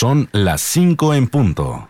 Son las 5 en punto.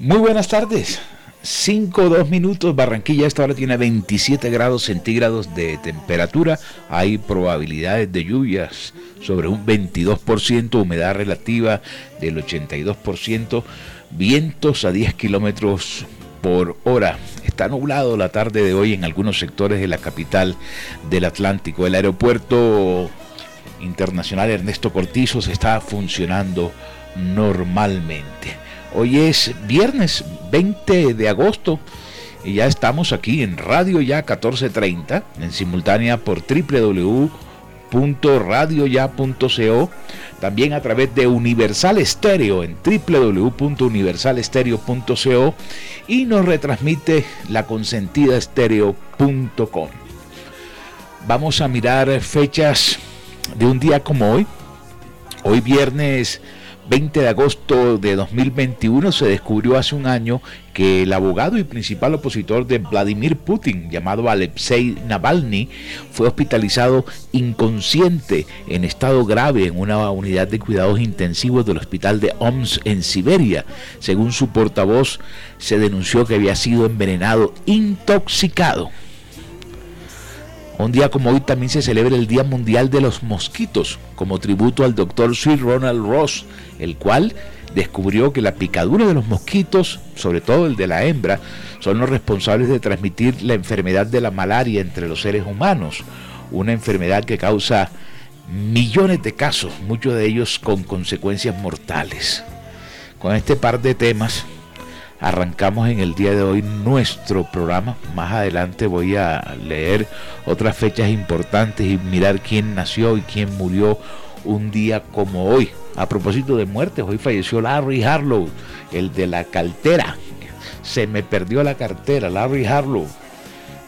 Muy buenas tardes. 5 2 minutos. Barranquilla esta hora tiene 27 grados centígrados de temperatura. Hay probabilidades de lluvias sobre un 22%, humedad relativa del 82%, vientos a 10 kilómetros por hora. Está nublado la tarde de hoy en algunos sectores de la capital del Atlántico. El aeropuerto internacional Ernesto Cortizos está funcionando normalmente. Hoy es viernes 20 de agosto y ya estamos aquí en Radio Ya 1430, en simultánea por www.radioya.co, también a través de Universal Estéreo en www.universalestereo.co y nos retransmite la consentida estéreo.com. Vamos a mirar fechas de un día como hoy. Hoy viernes 20 de agosto de 2021 se descubrió hace un año que el abogado y principal opositor de Vladimir Putin, llamado Alexei Navalny, fue hospitalizado inconsciente en estado grave en una unidad de cuidados intensivos del hospital de Omsk en Siberia. Según su portavoz, se denunció que había sido envenenado, intoxicado. Un día como hoy también se celebra el Día Mundial de los Mosquitos, como tributo al doctor Sir Ronald Ross, el cual descubrió que la picadura de los mosquitos, sobre todo el de la hembra, son los responsables de transmitir la enfermedad de la malaria entre los seres humanos, una enfermedad que causa millones de casos, muchos de ellos con consecuencias mortales. Con este par de temas arrancamos en el día de hoy nuestro programa. Más adelante voy a leer otras fechas importantes y mirar quién nació y quién murió un día como hoy. A propósito de muertes, hoy falleció Larry Harlow, el de la cartera. Se me perdió la cartera, Larry Harlow,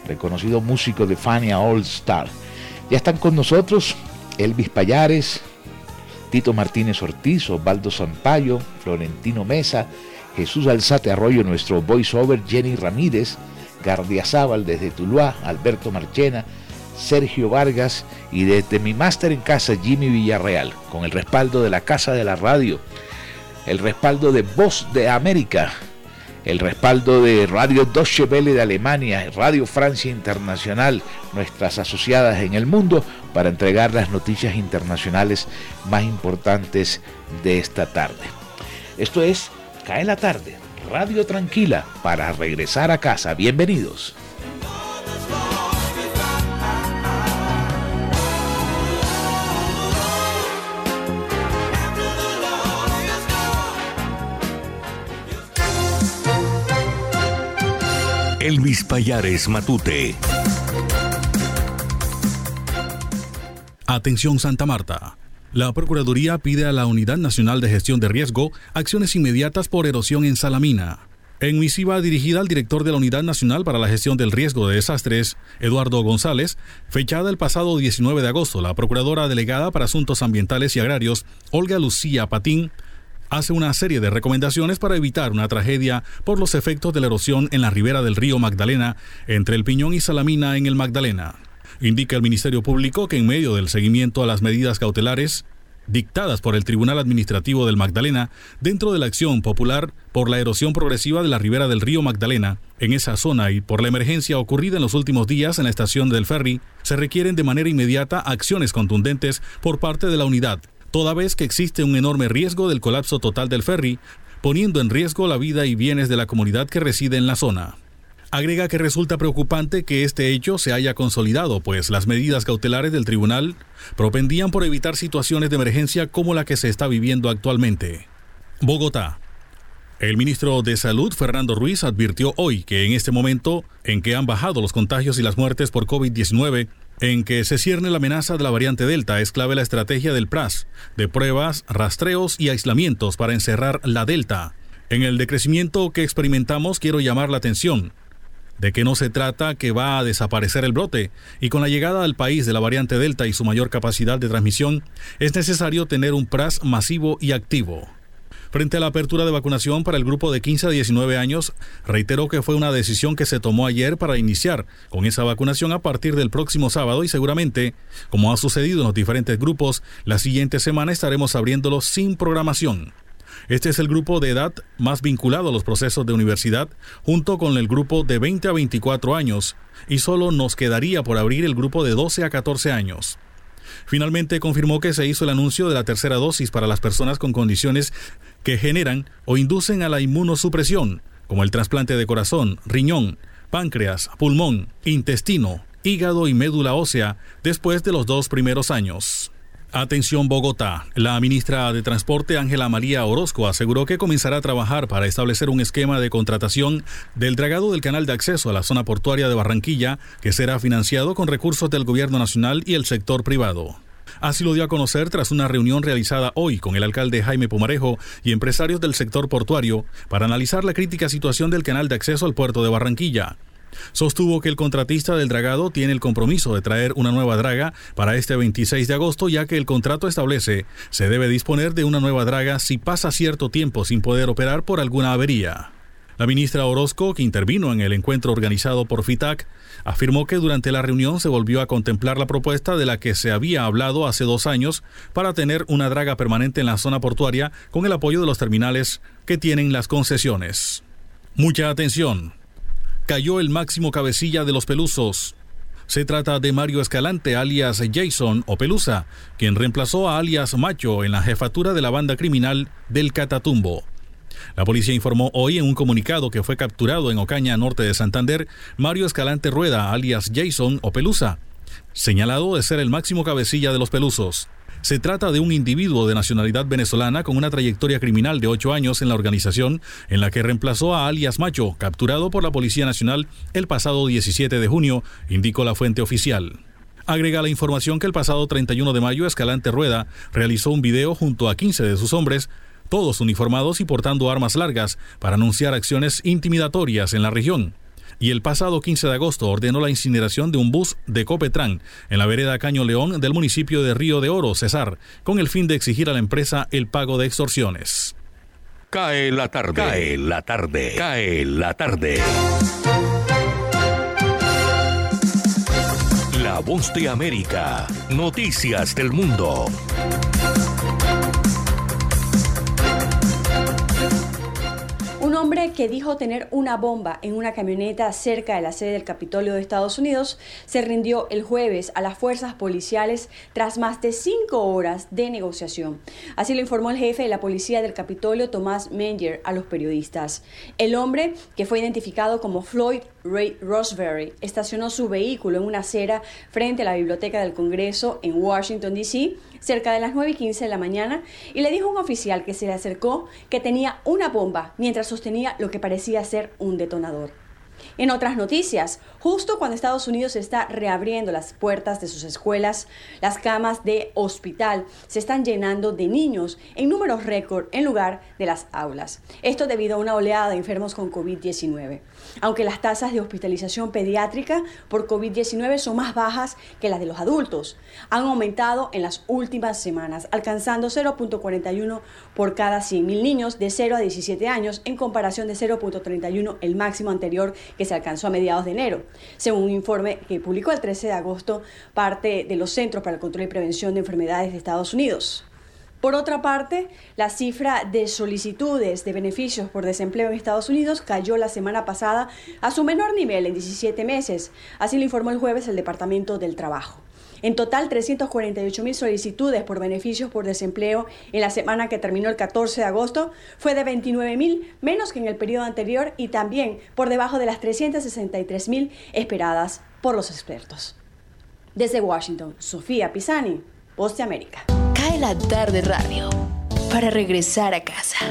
reconocido músico de Fania All Star. Ya están con nosotros Elvis Payares, Tito Martínez Ortiz, Osvaldo Zampayo, Florentino Mesa, Jesús Alzate Arroyo, nuestro voiceover, Jenny Ramírez, Gardiazabal desde Tuluá, Alberto Marchena, Sergio Vargas y desde mi máster en casa, Jimmy Villarreal, con el respaldo de la Casa de la Radio, el respaldo de Voz de América, el respaldo de Radio Deutsche Welle de Alemania, Radio Francia Internacional, nuestras asociadas en el mundo, para entregar las noticias internacionales más importantes de esta tarde. Esto es Cae la tarde, Radio Tranquila, para regresar a casa. Bienvenidos. Elvis Payares Matute. Atención Santa Marta. La Procuraduría pide a la Unidad Nacional de Gestión de Riesgo acciones inmediatas por erosión en Salamina. En misiva dirigida al director de la Unidad Nacional para la Gestión del Riesgo de Desastres, Eduardo González, fechada el pasado 19 de agosto, la Procuradora Delegada para Asuntos Ambientales y Agrarios, Olga Lucía Patín, hace una serie de recomendaciones para evitar una tragedia por los efectos de la erosión en la ribera del río Magdalena, entre el Piñón y Salamina en el Magdalena. Indica el Ministerio Público que en medio del seguimiento a las medidas cautelares, dictadas por el Tribunal Administrativo del Magdalena dentro de la acción popular por la erosión progresiva de la ribera del río Magdalena. En esa zona y por la emergencia ocurrida en los últimos días en la estación del ferry, se requieren de manera inmediata acciones contundentes por parte de la unidad, toda vez que existe un enorme riesgo del colapso total del ferry, poniendo en riesgo la vida y bienes de la comunidad que reside en la zona. Agrega que resulta preocupante que este hecho se haya consolidado, pues las medidas cautelares del tribunal propendían por evitar situaciones de emergencia como la que se está viviendo actualmente. Bogotá. El ministro de Salud, Fernando Ruiz, advirtió hoy que en este momento en que han bajado los contagios y las muertes por COVID-19, en que se cierne la amenaza de la variante Delta, es clave la estrategia del PRAS, de pruebas, rastreos y aislamientos para encerrar la Delta. En el decrecimiento que experimentamos quiero llamar la atención de que no se trata que va a desaparecer el brote, y con la llegada al país de la variante Delta y su mayor capacidad de transmisión, es necesario tener un PRAS masivo y activo. Frente a la apertura de vacunación para el grupo de 15 a 19 años, reiteró que fue una decisión que se tomó ayer para iniciar con esa vacunación a partir del próximo sábado y seguramente, como ha sucedido en los diferentes grupos, la siguiente semana estaremos abriéndolos sin programación. Este es el grupo de edad más vinculado a los procesos de universidad, junto con el grupo de 20 a 24 años, y solo nos quedaría por abrir el grupo de 12 a 14 años. Finalmente confirmó que se hizo el anuncio de la tercera dosis para las personas con condiciones que generan o inducen a la inmunosupresión, como el trasplante de corazón, riñón, páncreas, pulmón, intestino, hígado y médula ósea, después de los dos primeros años. Atención Bogotá. La ministra de Transporte Ángela María Orozco aseguró que comenzará a trabajar para establecer un esquema de contratación del dragado del canal de acceso a la zona portuaria de Barranquilla, que será financiado con recursos del gobierno nacional y el sector privado. Así lo dio a conocer tras una reunión realizada hoy con el alcalde Jaime Pumarejo y empresarios del sector portuario para analizar la crítica situación del canal de acceso al puerto de Barranquilla. Sostuvo que el contratista del dragado tiene el compromiso de traer una nueva draga para este 26 de agosto, ya que el contrato establece se debe disponer de una nueva draga si pasa cierto tiempo sin poder operar por alguna avería. La ministra Orozco, que intervino en el encuentro organizado por FITAC, afirmó que durante la reunión se volvió a contemplar la propuesta de la que se había hablado hace dos años para tener una draga permanente en la zona portuaria con el apoyo de los terminales que tienen las concesiones. Mucha atención cayó el máximo cabecilla de los Pelusos. Se trata de Mario Escalante, alias Jason o Pelusa, quien reemplazó a alias Macho en la jefatura de la banda criminal del Catatumbo. La policía informó hoy en un comunicado que fue capturado en Ocaña, norte de Santander, Mario Escalante Rueda, alias Jason o Pelusa, señalado de ser el máximo cabecilla de los Pelusos. Se trata de un individuo de nacionalidad venezolana con una trayectoria criminal de ocho años en la organización, en la que reemplazó a alias Macho, capturado por la Policía Nacional el pasado 17 de junio, indicó la fuente oficial. Agrega la información que el pasado 31 de mayo Escalante Rueda realizó un video junto a 15 de sus hombres, todos uniformados y portando armas largas, para anunciar acciones intimidatorias en la región y el pasado 15 de agosto ordenó la incineración de un bus de Copetran en la vereda Caño León del municipio de Río de Oro, Cesar, con el fin de exigir a la empresa el pago de extorsiones. Cae la tarde, cae la tarde, cae la tarde. La voz de América, noticias del mundo. Hombre que dijo tener una bomba en una camioneta cerca de la sede del Capitolio de Estados Unidos se rindió el jueves a las fuerzas policiales tras más de cinco horas de negociación. Así lo informó el jefe de la policía del Capitolio, Tomás Menger, a los periodistas. El hombre, que fue identificado como Floyd Ray Roseberry, estacionó su vehículo en una acera frente a la Biblioteca del Congreso en Washington, D.C., cerca de las 9 y 15 de la mañana y le dijo a un oficial que se le acercó que tenía una bomba mientras sostenía lo que parecía ser un detonador. En otras noticias, justo cuando Estados Unidos está reabriendo las puertas de sus escuelas, las camas de hospital se están llenando de niños en números récord en lugar de las aulas. Esto debido a una oleada de enfermos con COVID-19. Aunque las tasas de hospitalización pediátrica por COVID-19 son más bajas que las de los adultos, han aumentado en las últimas semanas, alcanzando 0.41 por cada 100.000 niños de 0 a 17 años en comparación de 0.31 el máximo anterior que se alcanzó a mediados de enero, según un informe que publicó el 13 de agosto parte de los Centros para el Control y Prevención de Enfermedades de Estados Unidos. Por otra parte, la cifra de solicitudes de beneficios por desempleo en Estados Unidos cayó la semana pasada a su menor nivel en 17 meses, así lo informó el jueves el Departamento del Trabajo. En total, 348 mil solicitudes por beneficios por desempleo en la semana que terminó el 14 de agosto fue de 29 mil menos que en el periodo anterior y también por debajo de las 363 mil esperadas por los expertos. Desde Washington, Sofía Pisani, Voz de América. Cae la tarde radio para regresar a casa.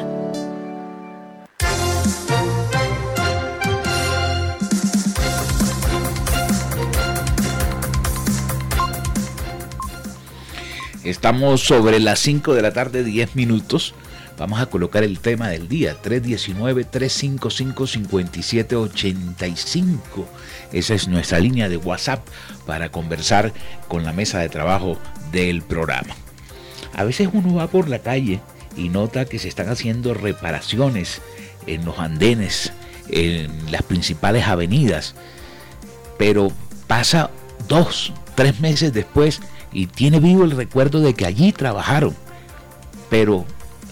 Estamos sobre las 5 de la tarde, 10 minutos. Vamos a colocar el tema del día, 319-355-5785. Esa es nuestra línea de WhatsApp para conversar con la mesa de trabajo del programa. A veces uno va por la calle y nota que se están haciendo reparaciones en los andenes, en las principales avenidas, pero pasa dos, tres meses después y tiene vivo el recuerdo de que allí trabajaron. Pero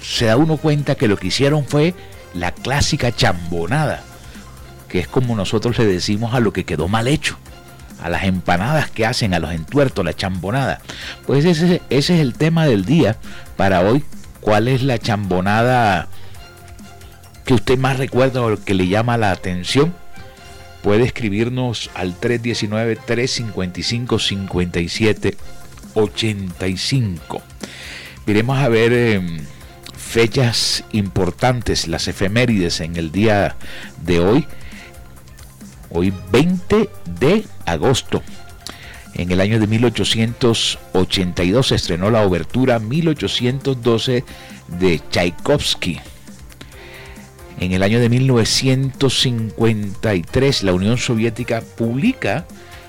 se da uno cuenta que lo que hicieron fue la clásica chambonada, que es como nosotros le decimos a lo que quedó mal hecho, a las empanadas que hacen, a los entuertos, la chambonada. Pues ese, es el tema del día para hoy. ¿Cuál es la chambonada que usted más recuerda o que le llama la atención? Puede escribirnos al 319-355-57 85. Iremos a ver em, fechas importantes, las efemérides en el día de hoy. Hoy 20 de agosto. En el año de 1882 se estrenó la obertura 1812 de Tchaikovsky. En el año de 1953 la Unión Soviética publica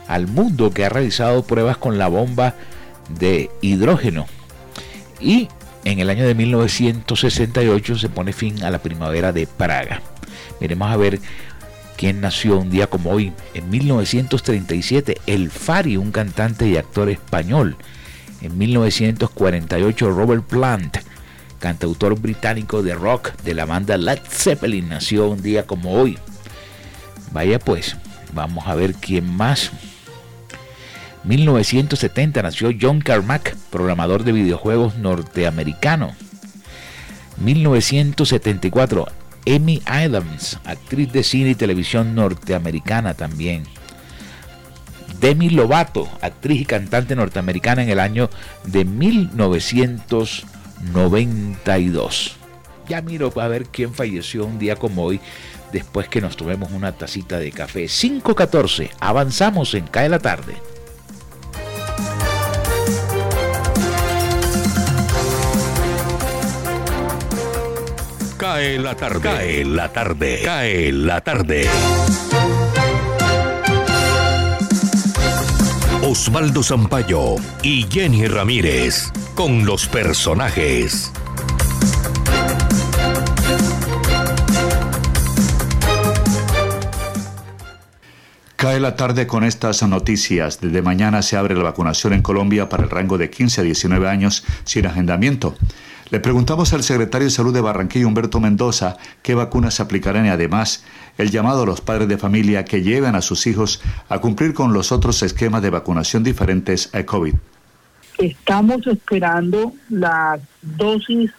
al mundo que ha realizado pruebas con la bomba de hidrógeno. Y en el año de 1968 se pone fin a la primavera de Praga. Miremos a ver quién nació un día como hoy. En 1937, El Fari, un cantante y actor español. En 1948, Robert Plant, cantautor británico de rock de la banda Led Zeppelin, nació un día como hoy. Vaya pues, vamos a ver quién más. 1970 nació John Carmack, programador de videojuegos norteamericano. 1974, Amy Adams, actriz de cine y televisión norteamericana también. Demi Lovato, actriz y cantante norteamericana en el año de 1992. Ya miro a ver quién falleció un día como hoy, después que nos tomemos una tacita de café. 5.14, avanzamos en Cae la Tarde. Cae la tarde. Cae la tarde. Cae la tarde. Osvaldo Zampayo y Jenny Ramírez con los personajes. Cae la tarde con estas noticias. Desde mañana se abre la vacunación en Colombia para el rango de 15 a 19 años sin agendamiento. Le preguntamos al secretario de Salud de Barranquilla, Humberto Mendoza, qué vacunas se aplicarán y además el llamado a los padres de familia que lleven a sus hijos a cumplir con los otros esquemas de vacunación diferentes a COVID. Estamos esperando las dosis,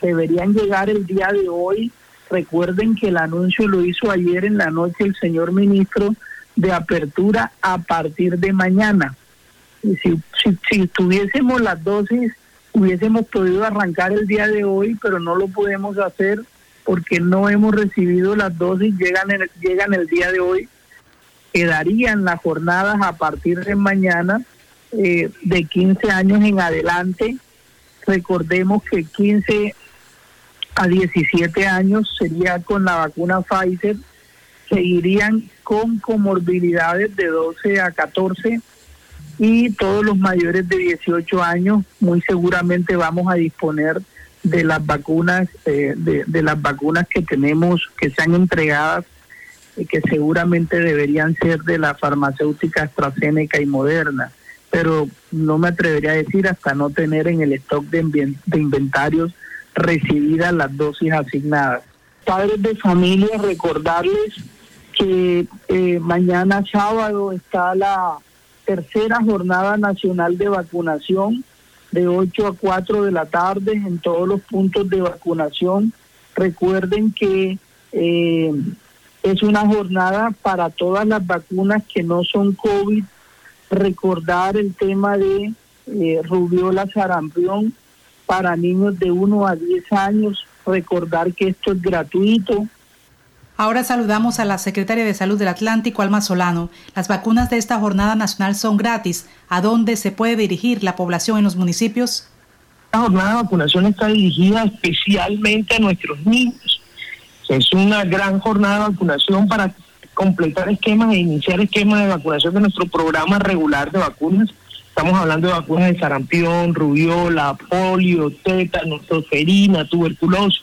deberían llegar el día de hoy. Recuerden que el anuncio lo hizo ayer en la noche el señor ministro de apertura a partir de mañana. Si, si, si tuviésemos las dosis hubiésemos podido arrancar el día de hoy, pero no lo podemos hacer porque no hemos recibido las dosis, llegan, llegan el día de hoy. Quedarían las jornadas a partir de mañana eh, de 15 años en adelante. Recordemos que 15 a 17 años sería con la vacuna Pfizer, seguirían con comorbilidades de 12 a 14 y todos los mayores de 18 años muy seguramente vamos a disponer de las vacunas eh, de, de, las vacunas que tenemos que sean entregadas y que seguramente deberían ser de la farmacéutica AstraZeneca y Moderna pero no me atrevería a decir hasta no tener en el stock de, de inventarios recibidas las dosis asignadas. Padres de familia, recordarles que eh, mañana sábado está la tercera jornada nacional de vacunación de 8 a 4 de la tarde en todos los puntos de vacunación. Recuerden que eh, es una jornada para todas las vacunas que no son COVID recordar el tema de eh, rubiola sarampión para niños de 1 a 10 años, recordar que esto es gratuito. Ahora saludamos a la secretaria de Salud del Atlántico, Alma Solano. Las vacunas de esta jornada nacional son gratis. ¿A dónde se puede dirigir la población en los municipios? La jornada de vacunación está dirigida especialmente a nuestros niños. Es una gran jornada de vacunación para completar esquemas e iniciar esquemas de vacunación de nuestro programa regular de vacunas. Estamos hablando de vacunas de sarampión, rubiola, polio, tétano, tosferina, tuberculosis.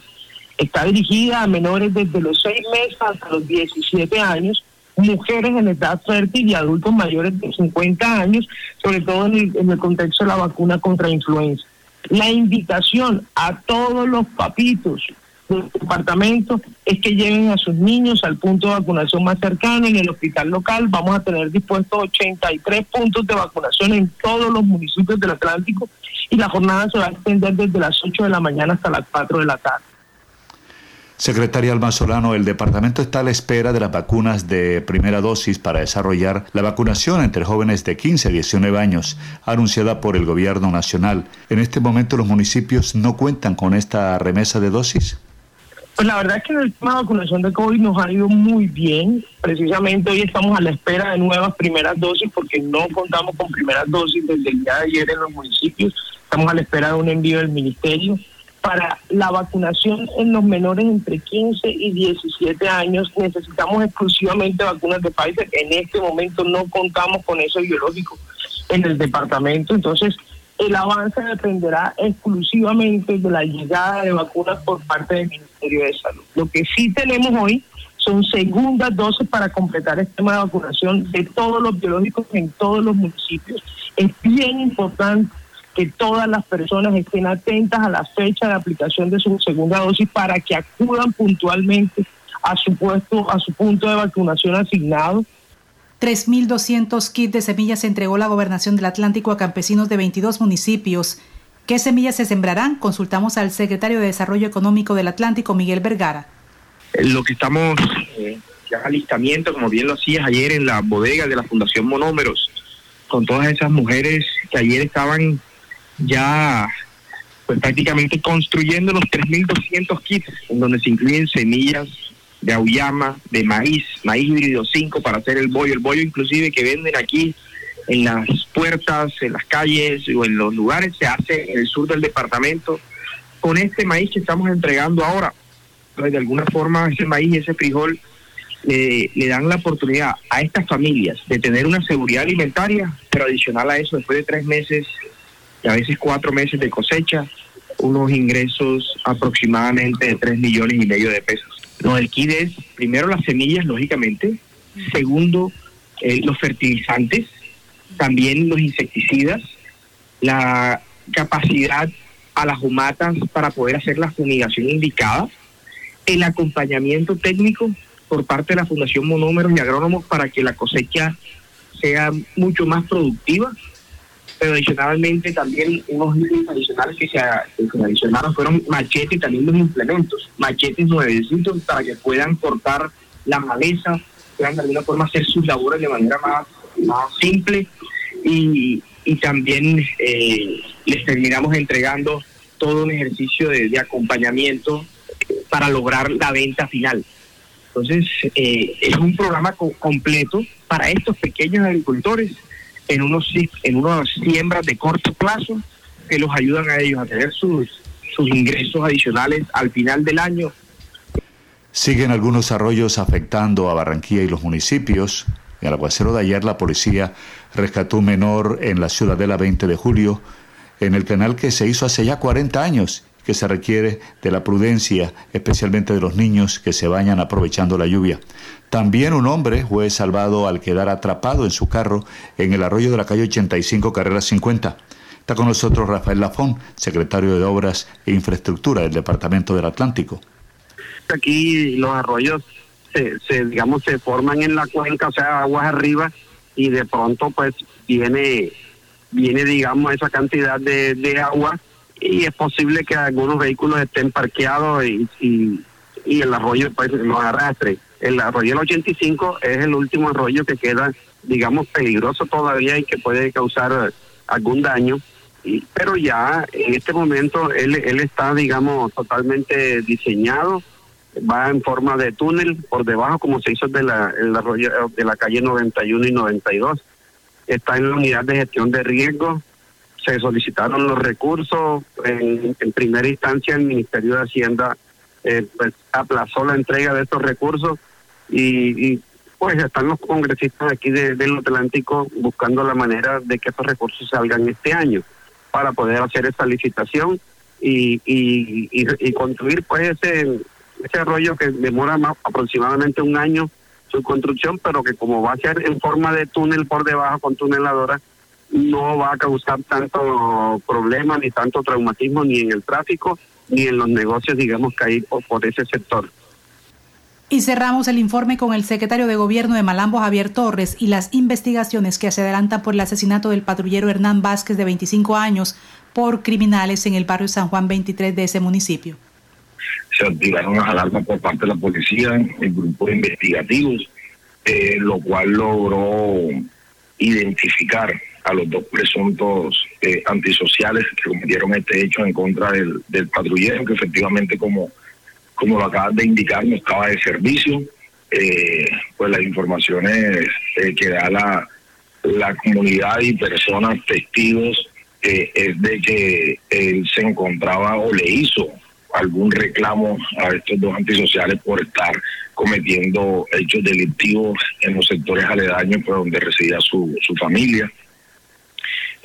Está dirigida a menores desde los 6 meses hasta los 17 años, mujeres en edad fértil y adultos mayores de 50 años, sobre todo en el, contexto de la vacuna contra influenza. La invitación a todos los papitos, del departamento es que lleven a sus niños al punto de vacunación más cercano en el hospital local. Vamos a tener dispuestos 83 puntos de vacunación en todos los municipios del Atlántico y la jornada se va a extender desde las 8 de la mañana hasta las 4 de la tarde. Secretaria Alma Solano, el departamento está a la espera de las vacunas de primera dosis para desarrollar la vacunación entre jóvenes de 15 a 19 años, anunciada por el gobierno nacional. En este momento los municipios no cuentan con esta remesa de dosis. Pues la verdad es que en el tema de vacunación de COVID nos ha ido muy bien. Precisamente hoy estamos a la espera de nuevas primeras dosis porque no contamos con primeras dosis desde el día de ayer en los municipios. Estamos a la espera de un envío del ministerio. Para la vacunación en los menores entre 15 y 17 años necesitamos exclusivamente vacunas de Pfizer. En este momento no contamos con eso biológico en el departamento. Entonces, el avance dependerá exclusivamente de la llegada de vacunas por parte del Ministerio de Salud. Lo que sí tenemos hoy son segundas dosis para completar el tema de vacunación de todos los biológicos en todos los municipios. Es bien importante que todas las personas estén atentas a la fecha de aplicación de su segunda dosis para que acudan puntualmente a su puesto, a su punto de vacunación asignado 3.200 kits de semillas se entregó la Gobernación del Atlántico a campesinos de 22 municipios. ¿Qué semillas se sembrarán? Consultamos al secretario de Desarrollo Económico del Atlántico, Miguel Vergara. Eh, lo que estamos, eh, ya alistamiento, como bien lo hacías ayer en la bodega de la Fundación Monómeros, con todas esas mujeres que ayer estaban ya pues prácticamente construyendo los 3.200 kits, en donde se incluyen semillas de auyama, de maíz, maíz híbrido 5 para hacer el bollo, el bollo inclusive que venden aquí en las puertas, en las calles o en los lugares, se hace en el sur del departamento con este maíz que estamos entregando ahora. Pues de alguna forma ese maíz y ese frijol le dan la oportunidad a estas familias de tener una seguridad alimentaria, pero adicional a eso, después de tres meses a veces cuatro meses de cosecha, unos ingresos aproximadamente de tres millones y medio de pesos. No, el kit es primero las semillas, lógicamente, segundo eh, los fertilizantes, también los insecticidas, la capacidad a las humatas para poder hacer la fumigación indicada, el acompañamiento técnico por parte de la Fundación Monómeros y Agrónomos para que la cosecha sea mucho más productiva pero adicionalmente también unos libros adicionales que se, adicionaron fueron machetes y también los implementos, machetes nuevecitos para que puedan cortar la maleza, puedan de alguna forma hacer sus labores de manera más, más simple y, y también eh, les terminamos entregando todo un ejercicio de, acompañamiento para lograr la venta final. Entonces, eh, es un programa completo para estos pequeños agricultores en unos en unas siembras de corto plazo que los ayudan a ellos a tener sus, sus ingresos adicionales al final del año. Siguen algunos arroyos afectando a Barranquilla y los municipios. En el aguacero de ayer la policía rescató un menor en la ciudadela 20 de julio, en el canal que se hizo hace ya 40 años, que se requiere de la prudencia, especialmente de los niños que se bañan aprovechando la lluvia. También un hombre fue salvado al quedar atrapado en su carro en el arroyo de la calle 85, carrera 50. Está con nosotros Rafael Lafón, secretario de Obras e Infraestructura del Departamento del Atlántico. Aquí los arroyos se, digamos, se forman en la cuenca, o sea, aguas arriba, y de pronto pues viene, viene digamos, esa cantidad de, de agua y es posible que algunos vehículos estén parqueados y, y, y el arroyo pues los arrastre. El arroyo del 85 es el último arroyo que queda, digamos, peligroso todavía y que puede causar algún daño. Y, pero ya en este momento él, él está, digamos, totalmente diseñado, va en forma de túnel por debajo, como se hizo de la, el arroyo de la calle 91 y 92. Está en la unidad de gestión de riesgo. Se solicitaron los recursos. En, primera instancia, el Ministerio de Hacienda eh, pues, aplazó la entrega de estos recursos y, pues están los congresistas aquí de, del Atlántico buscando la manera de que estos recursos salgan este año para poder hacer esa licitación y, y, construir pues ese, ese arroyo que demora aproximadamente un año su construcción, pero que como va a ser en forma de túnel por debajo con tuneladora, no va a causar tanto problema ni tanto traumatismo ni en el tráfico ni en los negocios, digamos, que hay por, por ese sector. Y cerramos el informe con el secretario de Gobierno de Malambo, Javier Torres, y las investigaciones que se adelantan por el asesinato del patrullero Hernán Vázquez, de 25 años, por criminales en el barrio San Juan 23 de ese municipio. Se activaron las alarmas por parte de la policía, el grupo de investigativos, eh, lo cual logró identificar a los dos presuntos eh, antisociales que cometieron este hecho en contra del, patrullero, que efectivamente como como lo acabas de indicar, no estaba de servicio. Eh, pues las informaciones eh, que da la, la comunidad y personas testigos eh, es de que él se encontraba o le hizo algún reclamo a estos dos antisociales por estar cometiendo hechos delictivos en los sectores aledaños por donde residía su, su familia.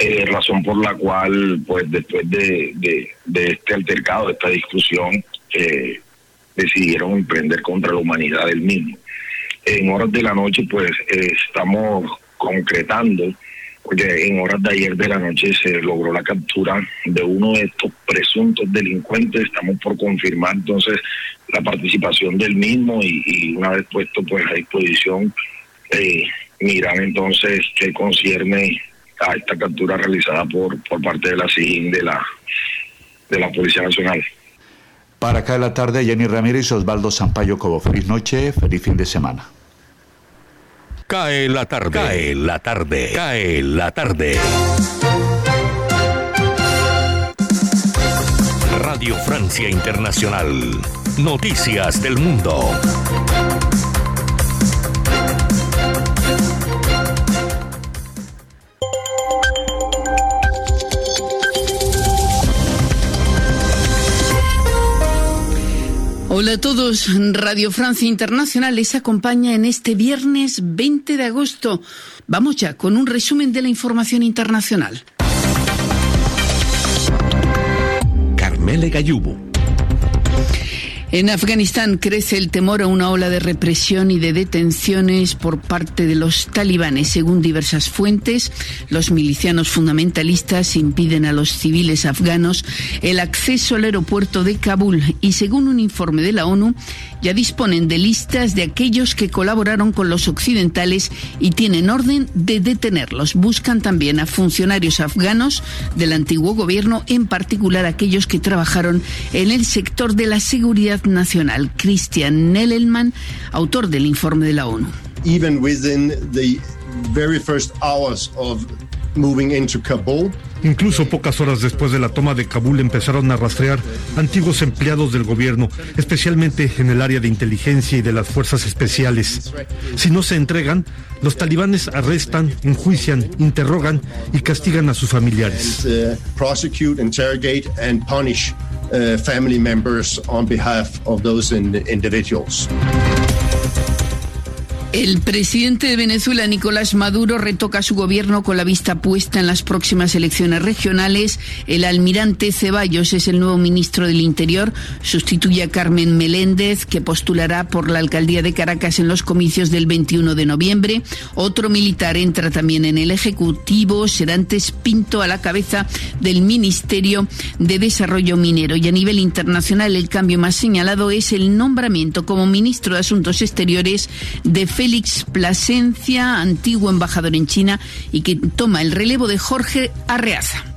Eh, razón por la cual, pues después de, de, este altercado, de esta discusión, eh, decidieron emprender contra la humanidad del mismo. En horas de la noche, pues eh, estamos concretando, porque en horas de ayer de la noche se logró la captura de uno de estos presuntos delincuentes. Estamos por confirmar entonces la participación del mismo y, y una vez puesto pues a disposición, eh, mirar entonces qué concierne a esta captura realizada por, por parte de la SIGIN de la, de la Policía Nacional. Para acá de la tarde, Jenny Ramírez y Osvaldo Sampaio Cobo. Feliz noche, feliz fin de semana. Cae la tarde, cae la tarde, cae la tarde. Radio Francia Internacional. Noticias del Mundo. Hola a todos, Radio Francia Internacional les acompaña en este viernes 20 de agosto. Vamos ya con un resumen de la información internacional. Carmele Gallubo. En Afganistán crece el temor a una ola de represión y de detenciones por parte de los talibanes. Según diversas fuentes, los milicianos fundamentalistas impiden a los civiles afganos el acceso al aeropuerto de Kabul y según un informe de la ONU, ya disponen de listas de aquellos que colaboraron con los occidentales y tienen orden de detenerlos. Buscan también a funcionarios afganos del antiguo gobierno, en particular aquellos que trabajaron en el sector de la seguridad nacional. Christian Nelelman, autor del informe de la ONU. Even within the very first hours of moving into Kabul, Incluso pocas horas después de la toma de Kabul empezaron a rastrear antiguos empleados del gobierno, especialmente en el área de inteligencia y de las fuerzas especiales. Si no se entregan, los talibanes arrestan, enjuician, interrogan y castigan a sus familiares. Uh, family members on behalf of those in individuals. El presidente de Venezuela, Nicolás Maduro, retoca su gobierno con la vista puesta en las próximas elecciones regionales. El almirante Ceballos es el nuevo ministro del Interior. Sustituye a Carmen Meléndez, que postulará por la alcaldía de Caracas en los comicios del 21 de noviembre. Otro militar entra también en el Ejecutivo. Serantes Pinto a la cabeza del Ministerio de Desarrollo Minero. Y a nivel internacional, el cambio más señalado es el nombramiento como ministro de Asuntos Exteriores de Félix Plasencia, antiguo embajador en China, y que toma el relevo de Jorge Arreaza.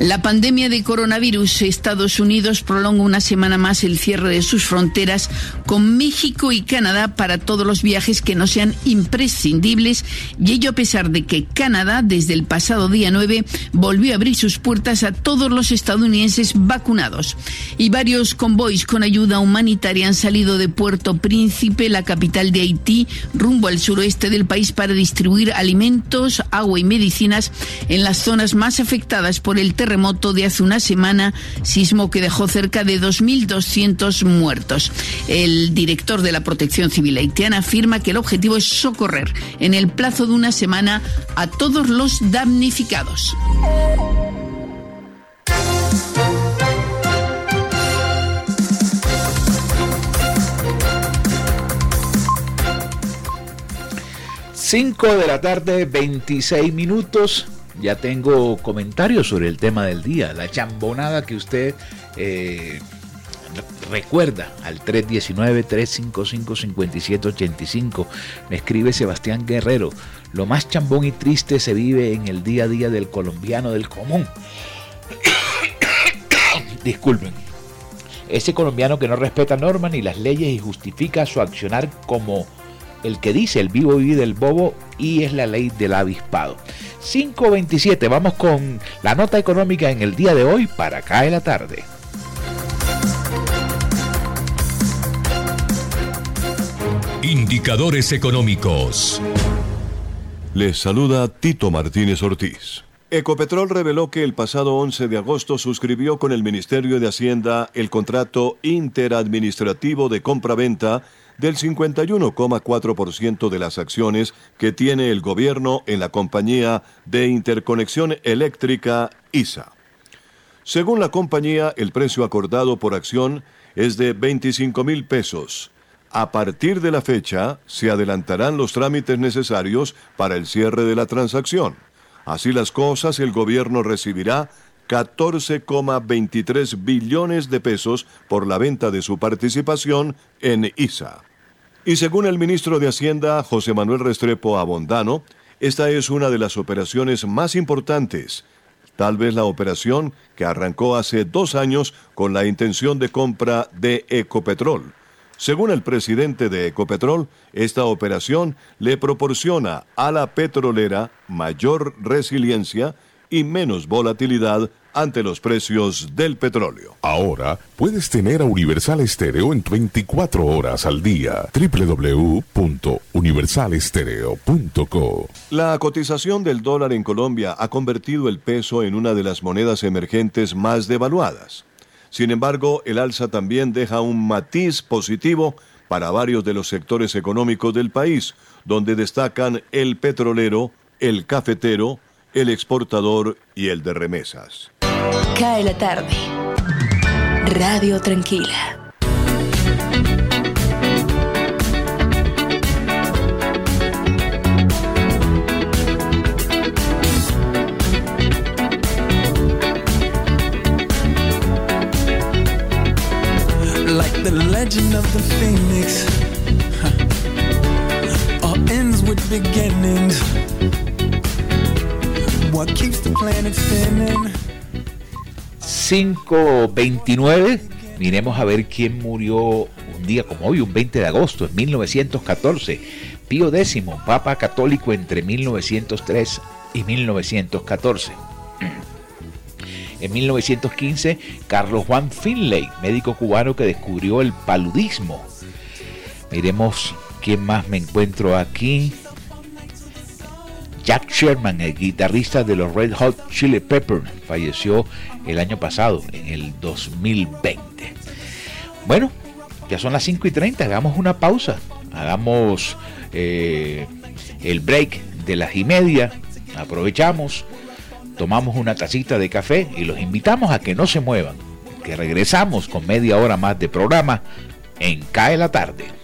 La pandemia de coronavirus, Estados Unidos prolonga una semana más el cierre de sus fronteras con México y Canadá para todos los viajes que no sean imprescindibles y ello a pesar de que Canadá desde el pasado día 9 volvió a abrir sus puertas a todos los estadounidenses vacunados. Y varios convoys con ayuda humanitaria han salido de Puerto Príncipe, la capital de Haití, rumbo al suroeste del país para distribuir alimentos, agua y medicinas en las zonas más afectadas por el terremoto de hace una semana, sismo que dejó cerca de 2.200 muertos. El director de la Protección Civil haitiana afirma que el objetivo es socorrer en el plazo de una semana a todos los damnificados. Cinco de la tarde, 26 minutos. Ya tengo comentarios sobre el tema del día, la chambonada que usted eh, recuerda al 319-355-5785. Me escribe Sebastián Guerrero. Lo más chambón y triste se vive en el día a día del colombiano del común. Disculpen. Ese colombiano que no respeta normas ni las leyes y justifica su accionar como el que dice el vivo vive del bobo y es la ley del avispado. 527, vamos con la nota económica en el día de hoy para acá en la tarde. Indicadores económicos. Les saluda Tito Martínez Ortiz. Ecopetrol reveló que el pasado 11 de agosto suscribió con el Ministerio de Hacienda el contrato interadministrativo de compra-venta del 51,4% de las acciones que tiene el gobierno en la compañía de interconexión eléctrica ISA. Según la compañía, el precio acordado por acción es de 25 mil pesos. A partir de la fecha, se adelantarán los trámites necesarios para el cierre de la transacción. Así las cosas, el gobierno recibirá 14,23 billones de pesos por la venta de su participación en ISA. Y según el ministro de Hacienda, José Manuel Restrepo Abondano, esta es una de las operaciones más importantes, tal vez la operación que arrancó hace dos años con la intención de compra de Ecopetrol. Según el presidente de Ecopetrol, esta operación le proporciona a la petrolera mayor resiliencia y menos volatilidad ante los precios del petróleo. Ahora puedes tener a Universal Estéreo en 24 horas al día. www.universalestereo.co La cotización del dólar en Colombia ha convertido el peso en una de las monedas emergentes más devaluadas. Sin embargo, el alza también deja un matiz positivo para varios de los sectores económicos del país, donde destacan el petrolero, el cafetero, el exportador y el de remesas. Cae la tarde. Radio Tranquila. like the legend of the phoenix. huh. All ends with beginnings. 529. Miremos a ver quién murió un día como hoy, un 20 de agosto, en 1914. Pío X, Papa Católico entre 1903 y 1914. En 1915, Carlos Juan Finlay, médico cubano que descubrió el paludismo. Miremos quién más me encuentro aquí. Jack Sherman, el guitarrista de los Red Hot Chili Peppers, falleció el año pasado, en el 2020. Bueno, ya son las 5 y 30, hagamos una pausa, hagamos eh, el break de las y media, aprovechamos, tomamos una tacita de café y los invitamos a que no se muevan, que regresamos con media hora más de programa en Cae la tarde.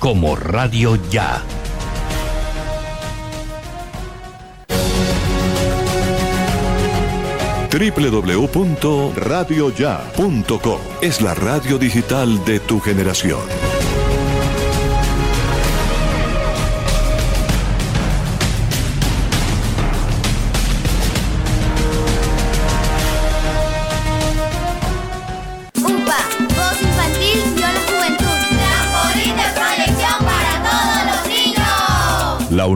como Radio Ya. www.radioya.com es la radio digital de tu generación.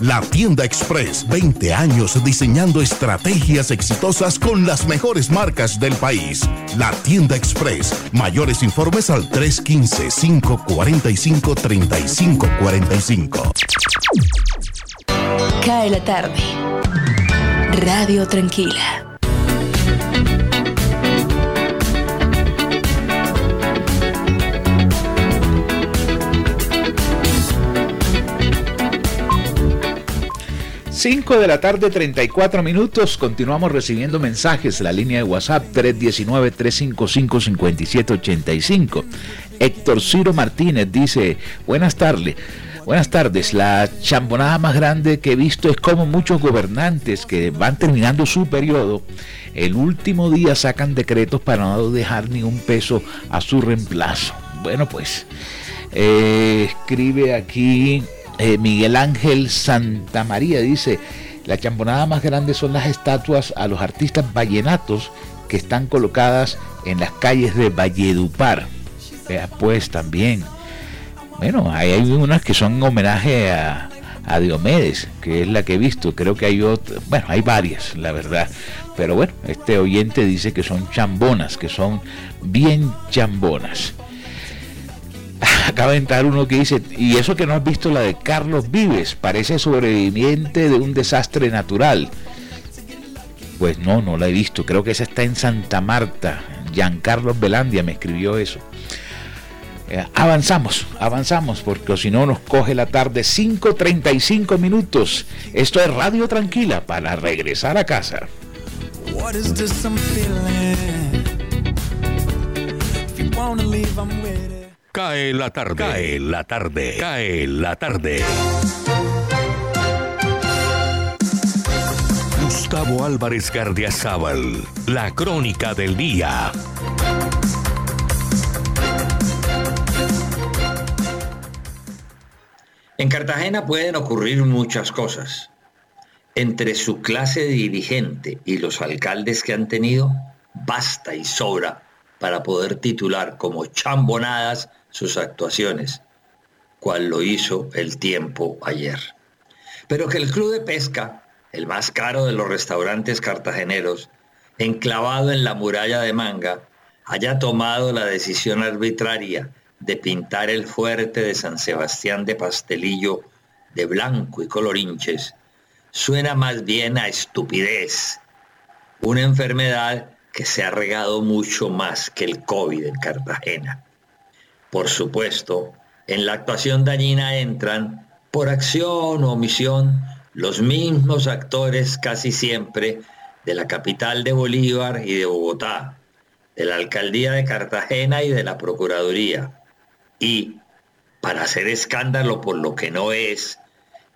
La tienda express, 20 años diseñando estrategias exitosas con las mejores marcas del país. La tienda express, mayores informes al 315 545 3545. Cae la tarde. Radio Tranquila. Cinco de la tarde, 34 minutos. Continuamos recibiendo mensajes. La línea de WhatsApp 319-355-5785. Héctor Ciro Martínez dice: Buenas tardes. Buenas tardes. La chambonada más grande que he visto es como muchos gobernantes que van terminando su periodo, el último día sacan decretos para no dejar ni un peso a su reemplazo. Bueno, pues eh, escribe aquí eh, Miguel Ángel Santa María, dice, la chambonada más grande son las estatuas a los artistas vallenatos que están colocadas en las calles de Valledupar. Vea pues también. Bueno, hay, hay unas que son homenaje a, a Diomedes, que es la que he visto. Creo que hay otras, bueno, hay varias, la verdad. Pero bueno, este oyente dice que son chambonas, que son bien chambonas. Acaba de entrar uno que dice, y eso que no has visto la de Carlos Vives, parece sobreviviente de un desastre natural. Pues no, no la he visto. Creo que esa está en Santa Marta. Giancarlo Velandia me escribió eso. Eh, avanzamos, avanzamos, porque si no nos coge la tarde 5.35 minutos. Esto es Radio Tranquila para regresar a casa. Cae la tarde. Cae la tarde. Cae la tarde. Gustavo Álvarez Gardiazabal. La crónica del día. En Cartagena pueden ocurrir muchas cosas. Entre su clase dirigente y los alcaldes que han tenido, basta y sobra para poder titular como chambonadas sus actuaciones, cual lo hizo el tiempo ayer. Pero que el club de pesca, el más caro de los restaurantes cartageneros, enclavado en la muralla de Manga, haya tomado la decisión arbitraria de pintar el fuerte de San Sebastián de Pastelillo de blanco y colorinches, suena más bien a estupidez, una enfermedad que se ha regado mucho más que el COVID en Cartagena. Por supuesto, en la actuación dañina entran, por acción o omisión, los mismos actores casi siempre de la capital de Bolívar y de Bogotá, de la alcaldía de Cartagena y de la Procuraduría y para hacer escándalo por lo que no es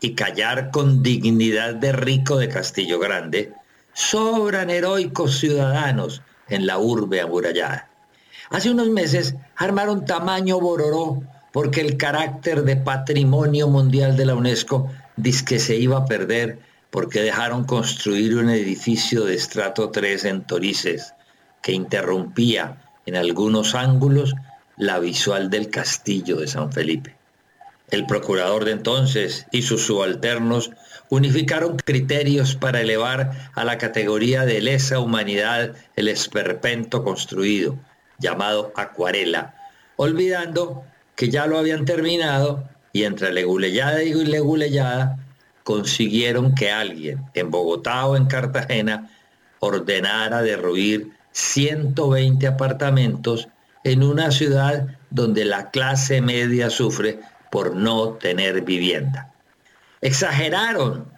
y callar con dignidad de rico de Castillo Grande, sobran heroicos ciudadanos en la urbe amurallada. Hace unos meses armaron tamaño bororó porque el carácter de patrimonio mundial de la UNESCO dice se iba a perder porque dejaron construir un edificio de estrato 3 en Torices que interrumpía en algunos ángulos la visual del castillo de San Felipe. El procurador de entonces y sus subalternos unificaron criterios para elevar a la categoría de lesa humanidad el esperpento construido, llamado acuarela, olvidando que ya lo habían terminado y entre leguleyada y leguleyada consiguieron que alguien en Bogotá o en Cartagena ordenara derruir 120 apartamentos en una ciudad donde la clase media sufre por no tener vivienda. Exageraron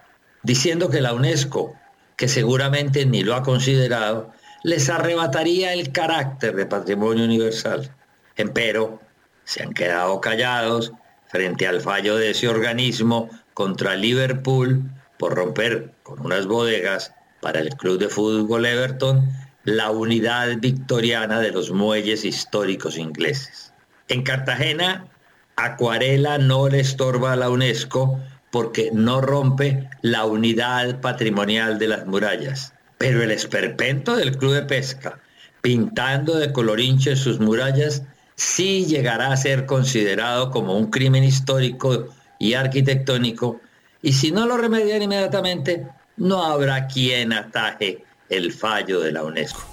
diciendo que la UNESCO, que seguramente ni lo ha considerado, les arrebataría el carácter de patrimonio universal. Empero, se han quedado callados frente al fallo de ese organismo contra Liverpool por romper con unas bodegas para el club de fútbol Everton la unidad victoriana de los muelles históricos ingleses. En Cartagena, Acuarela no le estorba a la UNESCO porque no rompe la unidad patrimonial de las murallas. Pero el esperpento del Club de Pesca, pintando de colorinche sus murallas, sí llegará a ser considerado como un crimen histórico y arquitectónico, y si no lo remedian inmediatamente, no habrá quien ataje el fallo de la UNESCO.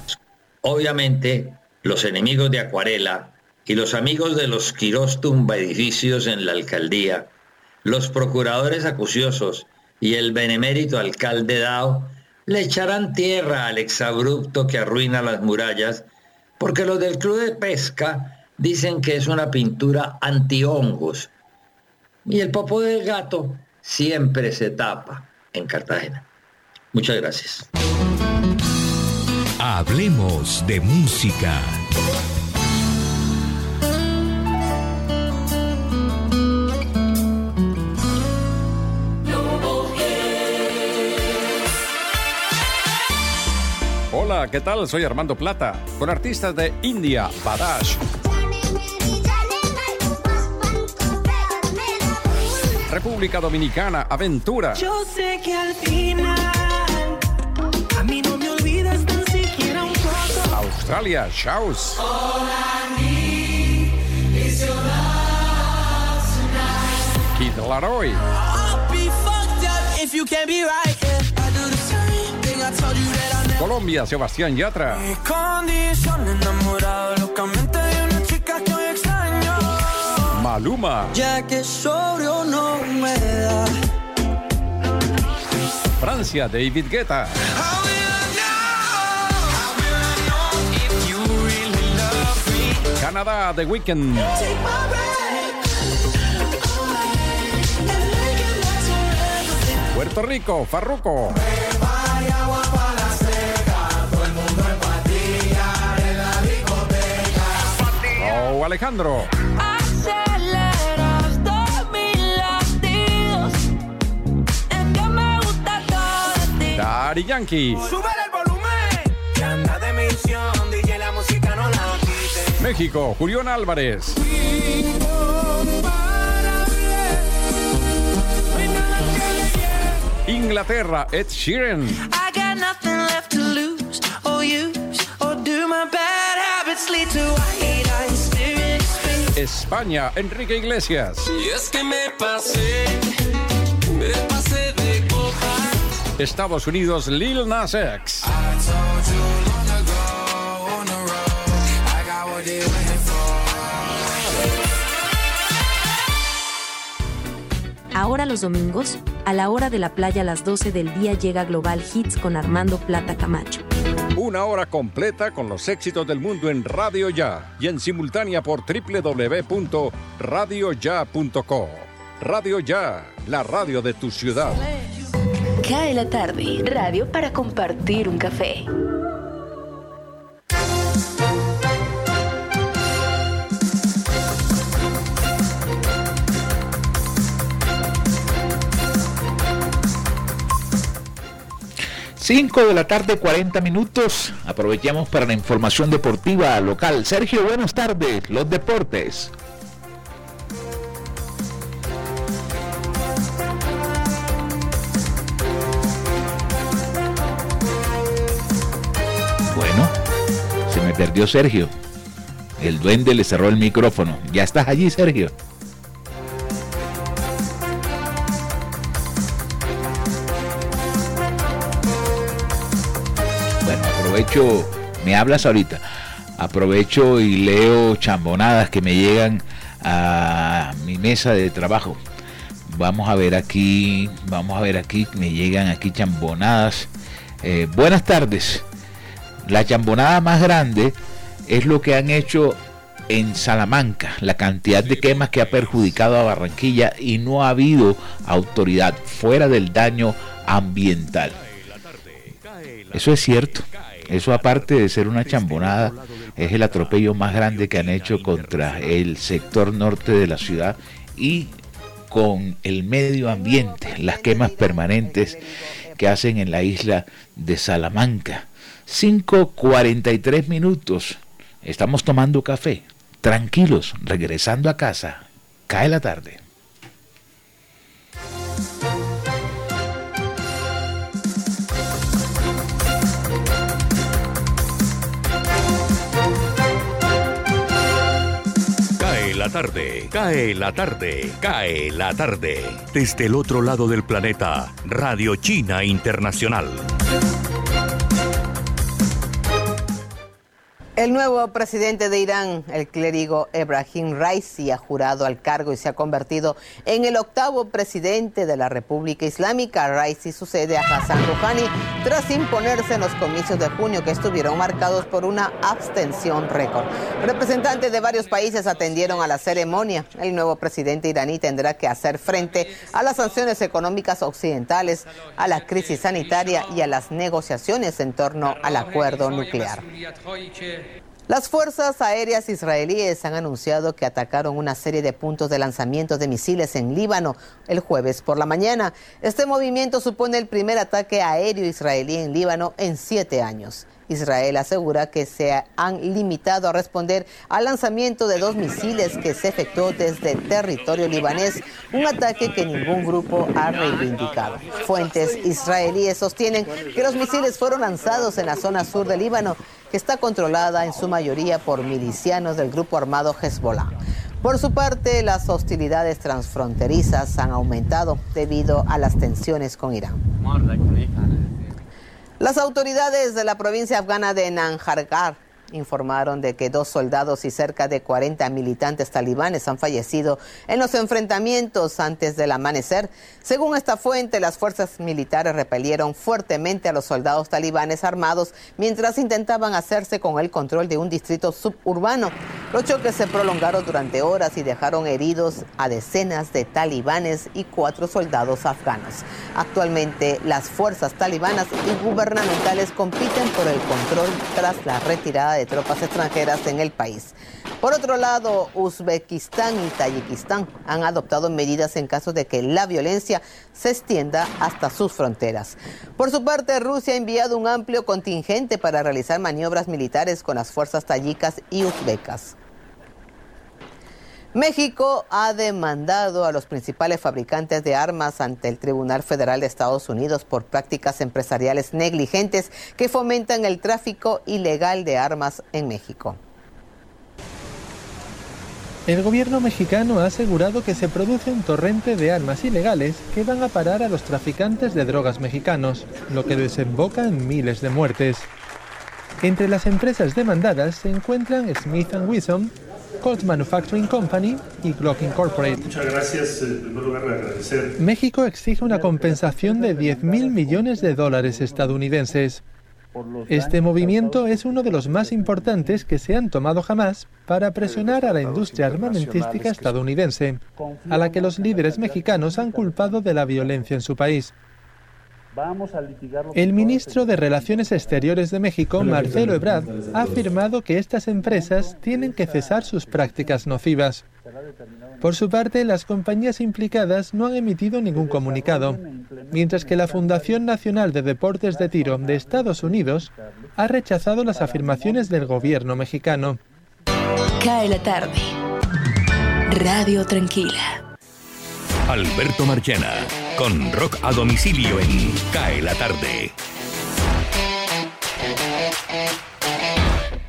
Obviamente, los enemigos de Acuarela y los amigos de los Quirós tumba edificios en la alcaldía, los procuradores acuciosos y el benemérito alcalde Dao le echarán tierra al exabrupto que arruina las murallas, porque los del Club de Pesca dicen que es una pintura anti-hongos. Y el popo del gato siempre se tapa en Cartagena. Muchas gracias. Hablemos de música. Hola, ¿qué tal? Soy Armando Plata, con artistas de India, Badash. República Dominicana, Aventura. Yo sé que al final a mí no me olvidas tan siquiera un poco. Australia, tonight. Kid Laroi. I'll be fucked up if you can't be right. Colombia, Sebastián Yatra. Mi condición enamorado locamente de una chica que hoy extraño. Maluma. Ya que sobrio no me da. Francia, David Guetta. Canadá, The Weeknd. Puerto Rico, Farruko. Ti. Daddy Yankee. Sube el volumen. Que anda de misión, DJ, la música no la quite. México, Julián Álvarez. Inglaterra, Ed Sheeran. I got nothing left to lose or use or do. My bad habits lead to España, Enrique Iglesias. Y es que me pasé, me pasé de copas. Estados Unidos, Lil Nas X. Ahora los domingos, a la hora de la playa a las 12 del día llega Global Hits con Armando Plata Camacho. Una hora completa con los éxitos del mundo en Radio Ya y en simultánea por www.radioya.co. Radio Ya, la radio de tu ciudad. Cae la tarde, radio para compartir un café. Cinco de la tarde, 40 minutos. Aprovechamos para la información deportiva local. Sergio, buenas tardes. Los deportes. Bueno, se me perdió Sergio. El duende le cerró el micrófono. ¿Ya estás allí, Sergio? Aprovecho, me hablas ahorita. Aprovecho y leo chambonadas que me llegan a mi mesa de trabajo. Vamos a ver aquí, vamos a ver aquí, me llegan aquí chambonadas. Eh, buenas tardes. La chambonada más grande es lo que han hecho en Salamanca, la cantidad de quemas que ha perjudicado a Barranquilla y no ha habido autoridad fuera del daño ambiental. Eso es cierto. Eso aparte de ser una chambonada, es el atropello más grande que han hecho contra el sector norte de la ciudad y con el medio ambiente, las quemas permanentes que hacen en la isla de Salamanca. 5.43 minutos. Estamos tomando café, tranquilos, regresando a casa. Cae la tarde. La tarde, cae la tarde, cae la tarde. Desde el otro lado del planeta, Radio China Internacional. El nuevo presidente de Irán, el clérigo Ebrahim Raisi, ha jurado al cargo y se ha convertido en el octavo presidente de la República Islámica. Raisi sucede a Hassan Rouhani tras imponerse en los comicios de junio que estuvieron marcados por una abstención récord. Representantes de varios países atendieron a la ceremonia. El nuevo presidente iraní tendrá que hacer frente a las sanciones económicas occidentales, a la crisis sanitaria y a las negociaciones en torno al acuerdo nuclear. Las fuerzas aéreas israelíes han anunciado que atacaron una serie de puntos de lanzamiento de misiles en Líbano el jueves por la mañana. Este movimiento supone el primer ataque aéreo israelí en Líbano en siete años. Israel asegura que se han limitado a responder al lanzamiento de dos misiles que se efectuó desde territorio libanés, un ataque que ningún grupo ha reivindicado. Fuentes israelíes sostienen que los misiles fueron lanzados en la zona sur del Líbano, que está controlada en su mayoría por milicianos del grupo armado Hezbollah. Por su parte, las hostilidades transfronterizas han aumentado debido a las tensiones con Irán. Las autoridades de la provincia afgana de Nanjargar informaron de que dos soldados y cerca de 40 militantes talibanes han fallecido en los enfrentamientos antes del amanecer. Según esta fuente, las fuerzas militares repelieron fuertemente a los soldados talibanes armados mientras intentaban hacerse con el control de un distrito suburbano. Los choques se prolongaron durante horas y dejaron heridos a decenas de talibanes y cuatro soldados afganos. Actualmente, las fuerzas talibanas y gubernamentales compiten por el control tras la retirada de tropas extranjeras en el país. Por otro lado, Uzbekistán y Tayikistán han adoptado medidas en caso de que la violencia se extienda hasta sus fronteras. Por su parte, Rusia ha enviado un amplio contingente para realizar maniobras militares con las fuerzas tayicas y uzbecas. México ha demandado a los principales fabricantes de armas ante el Tribunal Federal de Estados Unidos por prácticas empresariales negligentes que fomentan el tráfico ilegal de armas en México. El gobierno mexicano ha asegurado que se produce un torrente de armas ilegales que van a parar a los traficantes de drogas mexicanos, lo que desemboca en miles de muertes. Entre las empresas demandadas se encuentran Smith Wesson, Colt Manufacturing Company y Glock Incorporated. Muchas gracias. En primer lugar, agradecer. México exige una compensación de 10.000 millones de dólares estadounidenses. Este movimiento es uno de los más importantes que se han tomado jamás para presionar a la industria armamentística estadounidense, a la que los líderes mexicanos han culpado de la violencia en su país. El ministro de Relaciones Exteriores de México, Marcelo Ebrard, ha afirmado que estas empresas tienen que cesar sus prácticas nocivas. Por su parte, las compañías implicadas no han emitido ningún comunicado, mientras que la Fundación Nacional de Deportes de Tiro de Estados Unidos ha rechazado las afirmaciones del gobierno mexicano. Cae la tarde. Radio Tranquila. Alberto Marchena, con rock a domicilio en Cae la tarde.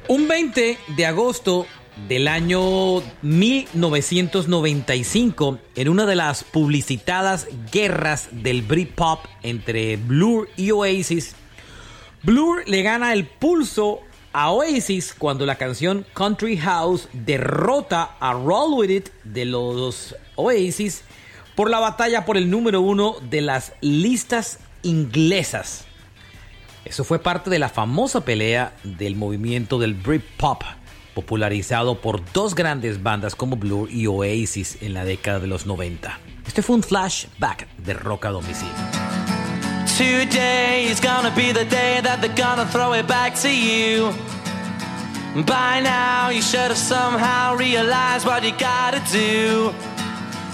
Un 20 de agosto del año 1995, en una de las publicitadas guerras del Britpop entre Blur y Oasis, Blur le gana el pulso a Oasis cuando la canción Country House derrota a Roll With It de los Oasis por la batalla por el número uno de las listas inglesas. Eso fue parte de la famosa pelea del movimiento del Britpop, popularizado por dos grandes bandas como Blur y Oasis en la década de los 90. Este fue un flashback de rock a domicilio. Today is gonna be the day that they're gonna throw it back to you. By now, you should have somehow realized what you gotta do.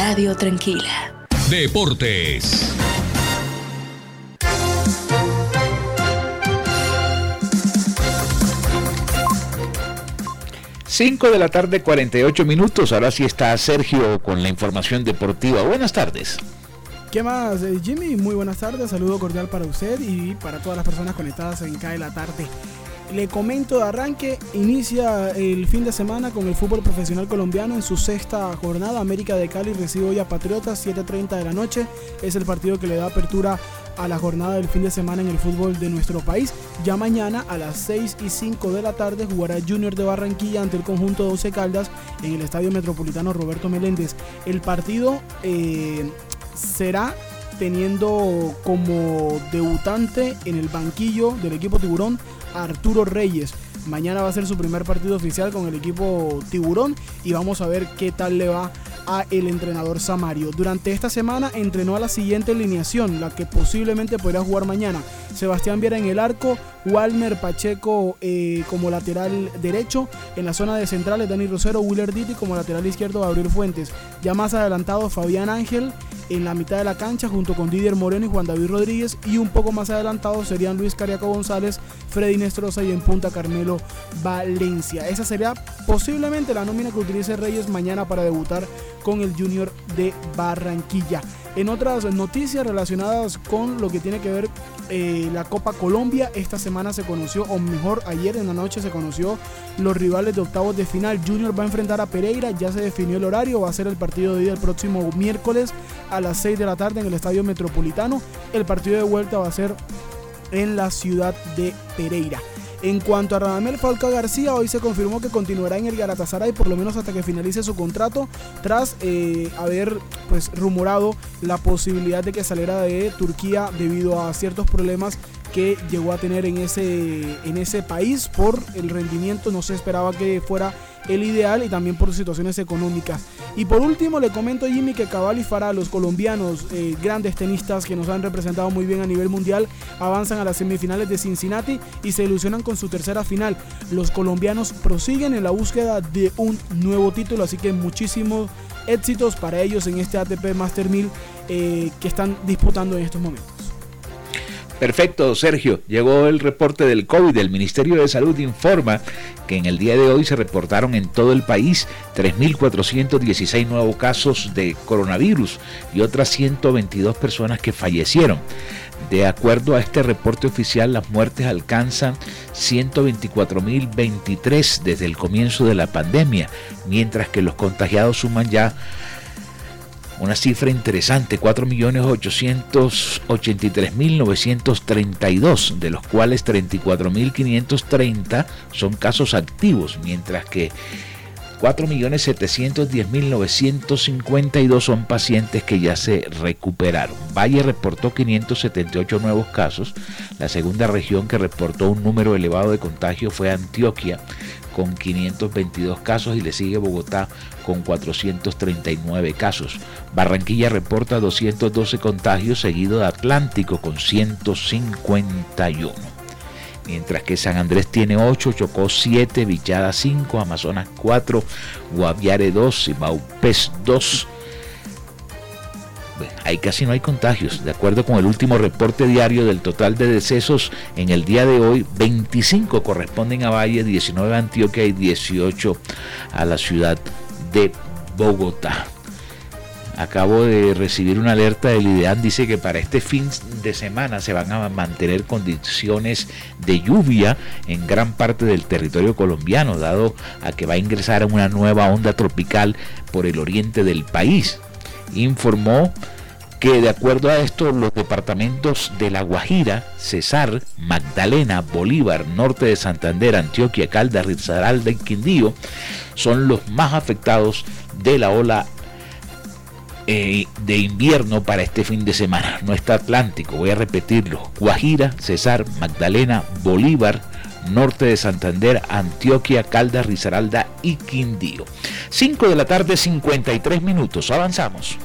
Radio Tranquila. Deportes. Cinco de la tarde, 48 minutos. Ahora sí está Sergio con la información deportiva. Buenas tardes. ¿Qué más, eh, Jimmy? Muy buenas tardes, saludo cordial para usted y para todas las personas conectadas en CAE la tarde. Le comento de arranque, inicia el fin de semana con el fútbol profesional colombiano en su sexta jornada. América de Cali recibe hoy a Patriotas, 7.30 de la noche. Es el partido que le da apertura a la jornada del fin de semana en el fútbol de nuestro país. Ya mañana a las 6 y 5 de la tarde jugará Junior de Barranquilla ante el conjunto 12 Caldas en el Estadio Metropolitano Roberto Meléndez. El partido eh, será teniendo como debutante en el banquillo del equipo tiburón Arturo Reyes. Mañana va a ser su primer partido oficial con el equipo tiburón y vamos a ver qué tal le va a el entrenador Samario. Durante esta semana entrenó a la siguiente alineación, la que posiblemente podrá jugar mañana. Sebastián Viera en el arco, Walmer Pacheco eh, como lateral derecho, en la zona de centrales Dani Rosero, Willer Diti como lateral izquierdo Gabriel Fuentes. Ya más adelantado Fabián Ángel en la mitad de la cancha junto con Didier Moreno y Juan David Rodríguez y un poco más adelantado serían Luis Cariaco González, Freddy Nestroza y en punta Carmelo Valencia. Esa sería posiblemente la nómina que utilice Reyes mañana para debutar con el Junior de Barranquilla. En otras noticias relacionadas con lo que tiene que ver eh, la Copa Colombia, esta semana se conoció, o mejor, ayer en la noche se conoció los rivales de octavos de final. Junior va a enfrentar a Pereira, ya se definió el horario, va a ser el partido de día el próximo miércoles a las 6 de la tarde en el Estadio Metropolitano. El partido de vuelta va a ser en la ciudad de Pereira. En cuanto a Radamel Falca García, hoy se confirmó que continuará en el Galatasaray por lo menos hasta que finalice su contrato, tras eh, haber pues rumorado la posibilidad de que saliera de Turquía debido a ciertos problemas que llegó a tener en ese, en ese país por el rendimiento, no se esperaba que fuera el ideal y también por situaciones económicas. Y por último le comento Jimmy que Cabal y Farah, los colombianos eh, grandes tenistas que nos han representado muy bien a nivel mundial, avanzan a las semifinales de Cincinnati y se ilusionan con su tercera final. Los colombianos prosiguen en la búsqueda de un nuevo título, así que muchísimos éxitos para ellos en este ATP Master 1000 eh, que están disputando en estos momentos. Perfecto, Sergio. Llegó el reporte del COVID. El Ministerio de Salud informa que en el día de hoy se reportaron en todo el país 3.416 nuevos casos de coronavirus y otras 122 personas que fallecieron. De acuerdo a este reporte oficial, las muertes alcanzan 124.023 desde el comienzo de la pandemia, mientras que los contagiados suman ya una cifra interesante, 4.883.932, de los cuales 34.530 son casos activos, mientras que 4.710.952 son pacientes que ya se recuperaron. Valle reportó 578 nuevos casos. La segunda región que reportó un número elevado de contagios fue Antioquia, con 522 casos y le sigue Bogotá con 439 casos. Barranquilla reporta 212 contagios, seguido de Atlántico con 151. Mientras que San Andrés tiene 8, Chocó 7, Villada 5, Amazonas 4, Guaviare 2 y Baupés 2 ahí casi no hay contagios. De acuerdo con el último reporte diario del total de decesos en el día de hoy, 25 corresponden a Valle, 19 a Antioquia y 18 a la ciudad de Bogotá. Acabo de recibir una alerta del IDEAN, dice que para este fin de semana se van a mantener condiciones de lluvia en gran parte del territorio colombiano, dado a que va a ingresar una nueva onda tropical por el oriente del país informó que de acuerdo a esto los departamentos de La Guajira, Cesar, Magdalena, Bolívar, Norte de Santander, Antioquia, Caldas, Risaralda y Quindío son los más afectados de la ola eh, de invierno para este fin de semana. No está Atlántico, voy a repetirlo. Guajira, Cesar, Magdalena, Bolívar, norte de Santander, Antioquia, Caldas, Risaralda y Quindío. 5 de la tarde, 53 minutos. Avanzamos.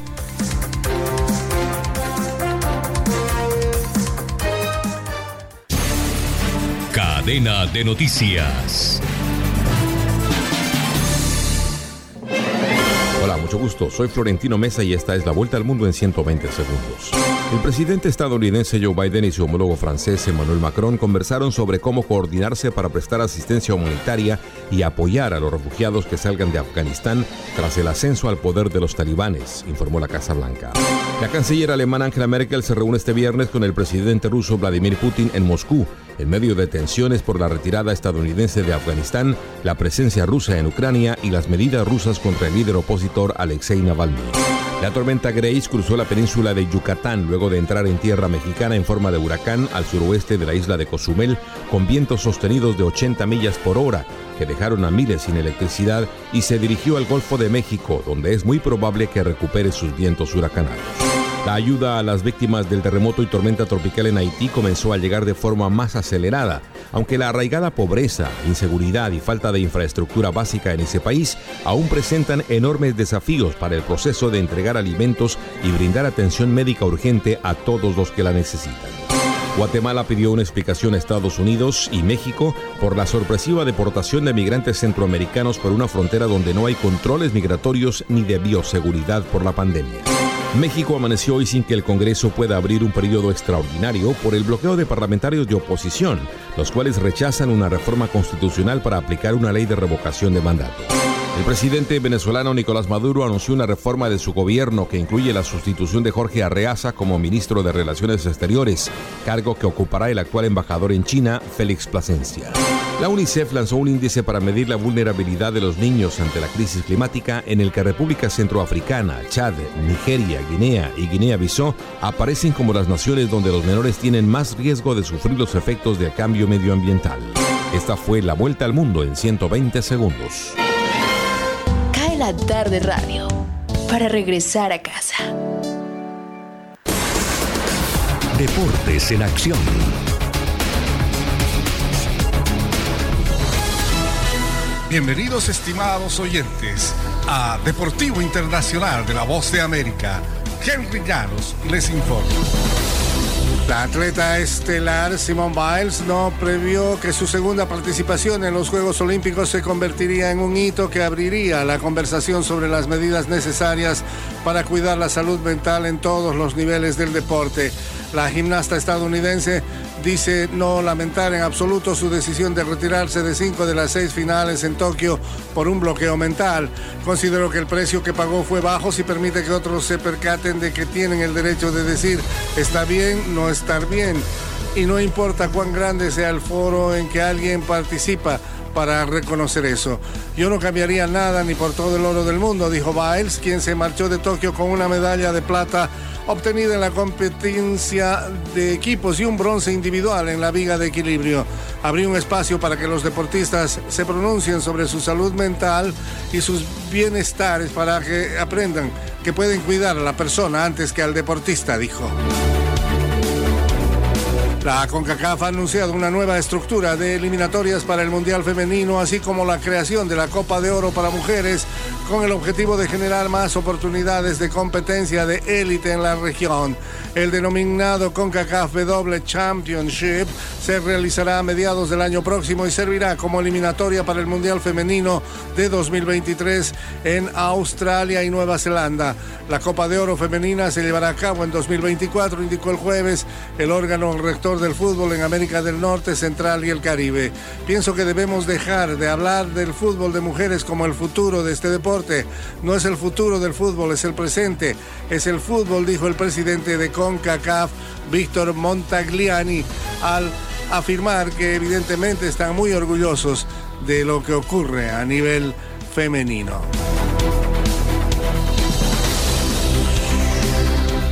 Cadena de noticias. Hola, mucho gusto. Soy Florentino Mesa y esta es la vuelta al mundo en 120 segundos. El presidente estadounidense Joe Biden y su homólogo francés Emmanuel Macron conversaron sobre cómo coordinarse para prestar asistencia humanitaria y apoyar a los refugiados que salgan de Afganistán tras el ascenso al poder de los talibanes, informó la Casa Blanca. La canciller alemana Angela Merkel se reúne este viernes con el presidente ruso Vladimir Putin en Moscú, en medio de tensiones por la retirada estadounidense de Afganistán, la presencia rusa en Ucrania y las medidas rusas contra el líder opositor Alexei Navalny. La tormenta Grace cruzó la península de Yucatán luego de entrar en tierra mexicana en forma de huracán al suroeste de la isla de Cozumel con vientos sostenidos de 80 millas por hora que dejaron a miles sin electricidad y se dirigió al Golfo de México donde es muy probable que recupere sus vientos huracanados. La ayuda a las víctimas del terremoto y tormenta tropical en Haití comenzó a llegar de forma más acelerada, aunque la arraigada pobreza, inseguridad y falta de infraestructura básica en ese país aún presentan enormes desafíos para el proceso de entregar alimentos y brindar atención médica urgente a todos los que la necesitan. Guatemala pidió una explicación a Estados Unidos y México por la sorpresiva deportación de migrantes centroamericanos por una frontera donde no hay controles migratorios ni de bioseguridad por la pandemia. México amaneció hoy sin que el Congreso pueda abrir un periodo extraordinario por el bloqueo de parlamentarios de oposición, los cuales rechazan una reforma constitucional para aplicar una ley de revocación de mandato. El presidente venezolano Nicolás Maduro anunció una reforma de su gobierno que incluye la sustitución de Jorge Arreaza como ministro de Relaciones Exteriores, cargo que ocupará el actual embajador en China, Félix Plasencia. La UNICEF lanzó un índice para medir la vulnerabilidad de los niños ante la crisis climática en el que República Centroafricana, Chad, Nigeria, Guinea y Guinea-Bissau aparecen como las naciones donde los menores tienen más riesgo de sufrir los efectos del cambio medioambiental. Esta fue la vuelta al mundo en 120 segundos. La tarde radio para regresar a casa. Deportes en acción. Bienvenidos estimados oyentes a Deportivo Internacional de la Voz de América. Henry Llanos les informa. La atleta estelar Simone Biles no previó que su segunda participación en los Juegos Olímpicos se convertiría en un hito que abriría la conversación sobre las medidas necesarias para cuidar la salud mental en todos los niveles del deporte. La gimnasta estadounidense dice no lamentar en absoluto su decisión de retirarse de cinco de las seis finales en Tokio por un bloqueo mental. Considero que el precio que pagó fue bajo si permite que otros se percaten de que tienen el derecho de decir está bien, no estar bien. Y no importa cuán grande sea el foro en que alguien participa para reconocer eso. Yo no cambiaría nada ni por todo el oro del mundo, dijo Biles, quien se marchó de Tokio con una medalla de plata obtenida en la competencia de equipos y un bronce individual en la viga de equilibrio. Abrió un espacio para que los deportistas se pronuncien sobre su salud mental y sus bienestares para que aprendan que pueden cuidar a la persona antes que al deportista, dijo. La CONCACAF ha anunciado una nueva estructura de eliminatorias para el Mundial Femenino, así como la creación de la Copa de Oro para Mujeres, con el objetivo de generar más oportunidades de competencia de élite en la región. El denominado CONCACAF W Championship se realizará a mediados del año próximo y servirá como eliminatoria para el Mundial Femenino de 2023 en Australia y Nueva Zelanda. La Copa de Oro Femenina se llevará a cabo en 2024, indicó el jueves el órgano rector del fútbol en América del Norte, Central y el Caribe. Pienso que debemos dejar de hablar del fútbol de mujeres como el futuro de este deporte. No es el futuro del fútbol, es el presente. Es el fútbol, dijo el presidente de CONCACAF, Víctor Montagliani, al afirmar que evidentemente están muy orgullosos de lo que ocurre a nivel femenino.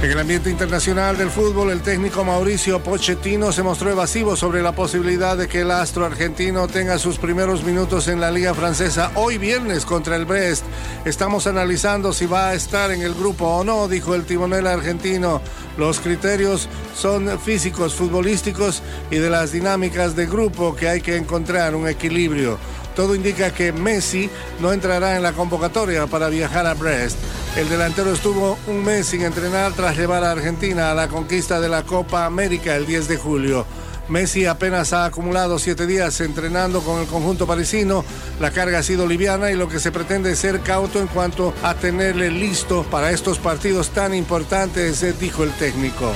En el ambiente internacional del fútbol, el técnico Mauricio Pochettino se mostró evasivo sobre la posibilidad de que el astro argentino tenga sus primeros minutos en la liga francesa hoy viernes contra el Brest. Estamos analizando si va a estar en el grupo o no, dijo el timonel argentino. Los criterios son físicos, futbolísticos y de las dinámicas de grupo que hay que encontrar un equilibrio. Todo indica que Messi no entrará en la convocatoria para viajar a Brest. El delantero estuvo un mes sin entrenar tras llevar a Argentina a la conquista de la Copa América el 10 de julio. Messi apenas ha acumulado siete días entrenando con el conjunto parisino. La carga ha sido liviana y lo que se pretende es ser cauto en cuanto a tenerle listo para estos partidos tan importantes, eh, dijo el técnico.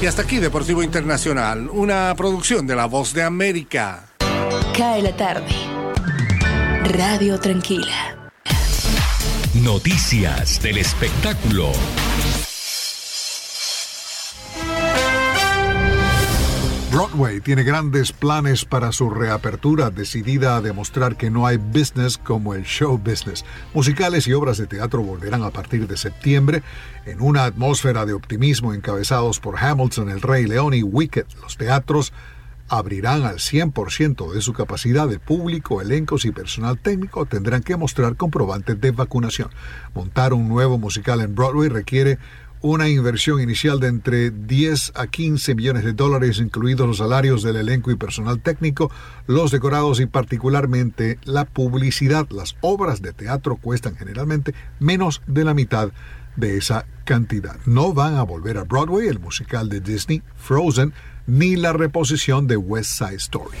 Y hasta aquí Deportivo Internacional, una producción de La Voz de América. Cae la tarde. Radio Tranquila. Noticias del espectáculo. Broadway tiene grandes planes para su reapertura, decidida a demostrar que no hay business como el show business. Musicales y obras de teatro volverán a partir de septiembre en una atmósfera de optimismo encabezados por Hamilton, El Rey León y Wicked. Los teatros abrirán al 100% de su capacidad de público, elencos y personal técnico, tendrán que mostrar comprobantes de vacunación. Montar un nuevo musical en Broadway requiere una inversión inicial de entre 10 a 15 millones de dólares, incluidos los salarios del elenco y personal técnico, los decorados y particularmente la publicidad. Las obras de teatro cuestan generalmente menos de la mitad de esa cantidad. No van a volver a Broadway el musical de Disney, Frozen, ni la reposición de West Side Story.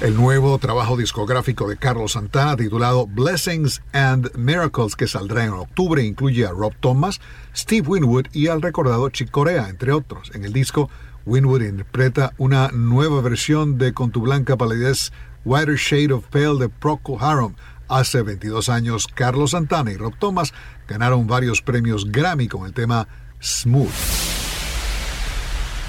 El nuevo trabajo discográfico de Carlos Santana titulado Blessings and Miracles que saldrá en octubre incluye a Rob Thomas, Steve Winwood y al recordado Chick Corea, entre otros. En el disco, Winwood interpreta una nueva versión de Con tu blanca palidez Whiter Shade of Pale de Procol Harum. Hace 22 años, Carlos Santana y Rob Thomas ganaron varios premios Grammy con el tema Smooth.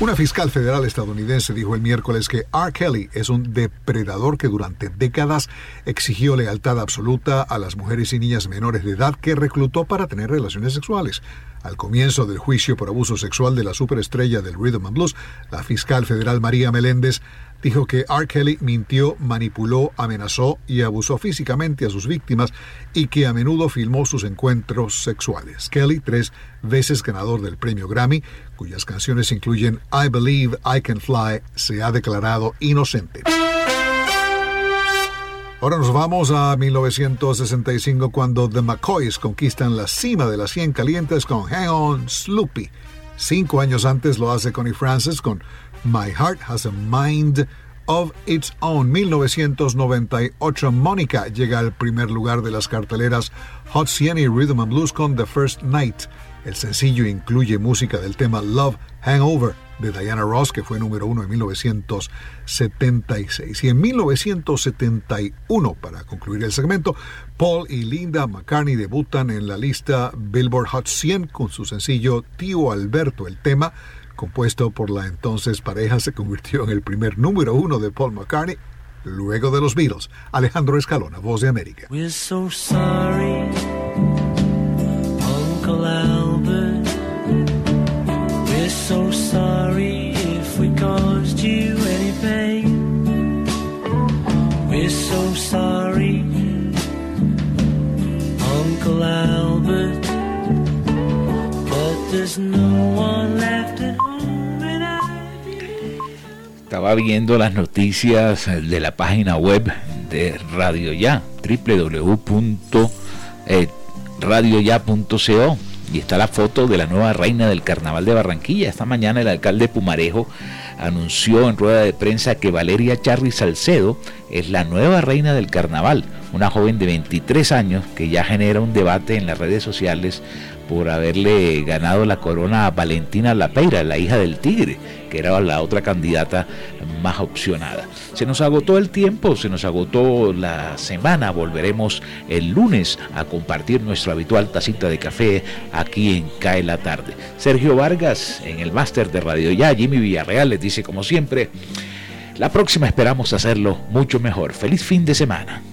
Una fiscal federal estadounidense dijo el miércoles que R. Kelly es un depredador que durante décadas exigió lealtad absoluta a las mujeres y niñas menores de edad que reclutó para tener relaciones sexuales. Al comienzo del juicio por abuso sexual de la superestrella del Rhythm and Blues, la fiscal federal María Meléndez dijo que R. Kelly mintió, manipuló, amenazó y abusó físicamente a sus víctimas y que a menudo filmó sus encuentros sexuales. Kelly, tres veces ganador del premio Grammy, cuyas canciones incluyen I Believe I Can Fly, se ha declarado inocente. Ahora nos vamos a 1965 cuando The McCoys conquistan la cima de las 100 calientes con Hang On Sloopy. Cinco años antes lo hace Connie Francis con My Heart Has a Mind of Its Own. 1998, Mónica llega al primer lugar de las carteleras Hot 100 y Rhythm and Blues con The First Night. El sencillo incluye música del tema Love Hangover de Diana Ross, que fue número uno en 1976. Y en 1971, para concluir el segmento, Paul y Linda McCartney debutan en la lista Billboard Hot 100 con su sencillo Tío Alberto. El tema compuesto por la entonces pareja, se convirtió en el primer número uno de Paul McCartney, luego de los Beatles. Alejandro Escalona, Voz de América. We're so sorry, Uncle Albert. We're so sorry if we caused you any pain. We're so sorry, Uncle Albert. But there's no one left Estaba viendo las noticias de la página web de Radio Ya, www.radioya.co y está la foto de la nueva reina del Carnaval de Barranquilla. Esta mañana el alcalde Pumarejo anunció en rueda de prensa que Valeria Charri Salcedo es la nueva reina del carnaval, una joven de 23 años que ya genera un debate en las redes sociales por haberle ganado la corona a Valentina Lapeira, la hija del tigre, que era la otra candidata más opcionada. Se nos agotó el tiempo, se nos agotó la semana, volveremos el lunes a compartir nuestra habitual tacita de café aquí en Cae la Tarde. Sergio Vargas en el máster de Radio Ya, Jimmy Villarreal les dice como siempre, la próxima esperamos hacerlo mucho mejor. Feliz fin de semana.